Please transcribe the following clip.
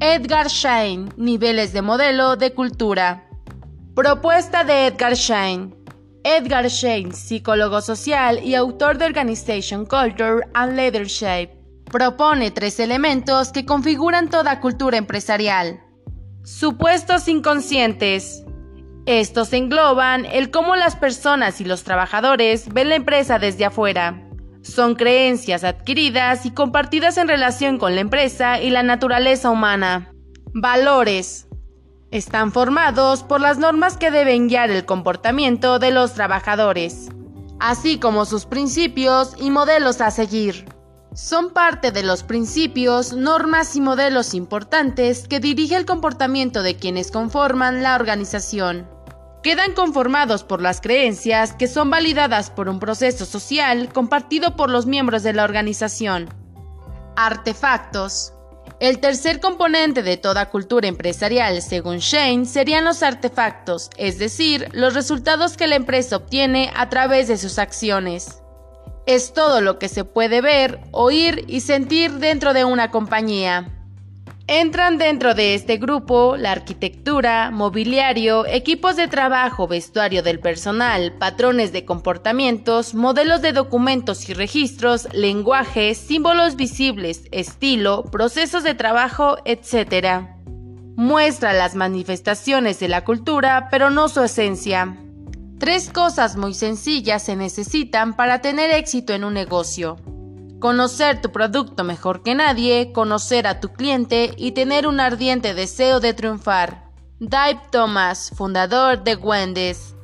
Edgar Schein, Niveles de modelo de cultura. Propuesta de Edgar Schein. Edgar Schein, psicólogo social y autor de Organization Culture and Leadership, propone tres elementos que configuran toda cultura empresarial. Supuestos inconscientes. Estos engloban el cómo las personas y los trabajadores ven la empresa desde afuera. Son creencias adquiridas y compartidas en relación con la empresa y la naturaleza humana. Valores. Están formados por las normas que deben guiar el comportamiento de los trabajadores, así como sus principios y modelos a seguir. Son parte de los principios, normas y modelos importantes que dirige el comportamiento de quienes conforman la organización quedan conformados por las creencias que son validadas por un proceso social compartido por los miembros de la organización. Artefactos. El tercer componente de toda cultura empresarial, según Shane, serían los artefactos, es decir, los resultados que la empresa obtiene a través de sus acciones. Es todo lo que se puede ver, oír y sentir dentro de una compañía. Entran dentro de este grupo la arquitectura, mobiliario, equipos de trabajo, vestuario del personal, patrones de comportamientos, modelos de documentos y registros, lenguaje, símbolos visibles, estilo, procesos de trabajo, etc. Muestra las manifestaciones de la cultura, pero no su esencia. Tres cosas muy sencillas se necesitan para tener éxito en un negocio conocer tu producto mejor que nadie, conocer a tu cliente y tener un ardiente deseo de triunfar. Dave Thomas, fundador de Wendy's.